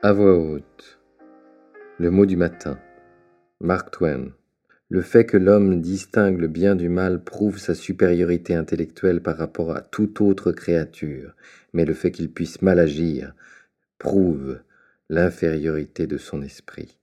À voix haute. Le mot du matin. Mark Twain. Le fait que l'homme distingue le bien du mal prouve sa supériorité intellectuelle par rapport à toute autre créature, mais le fait qu'il puisse mal agir prouve l'infériorité de son esprit.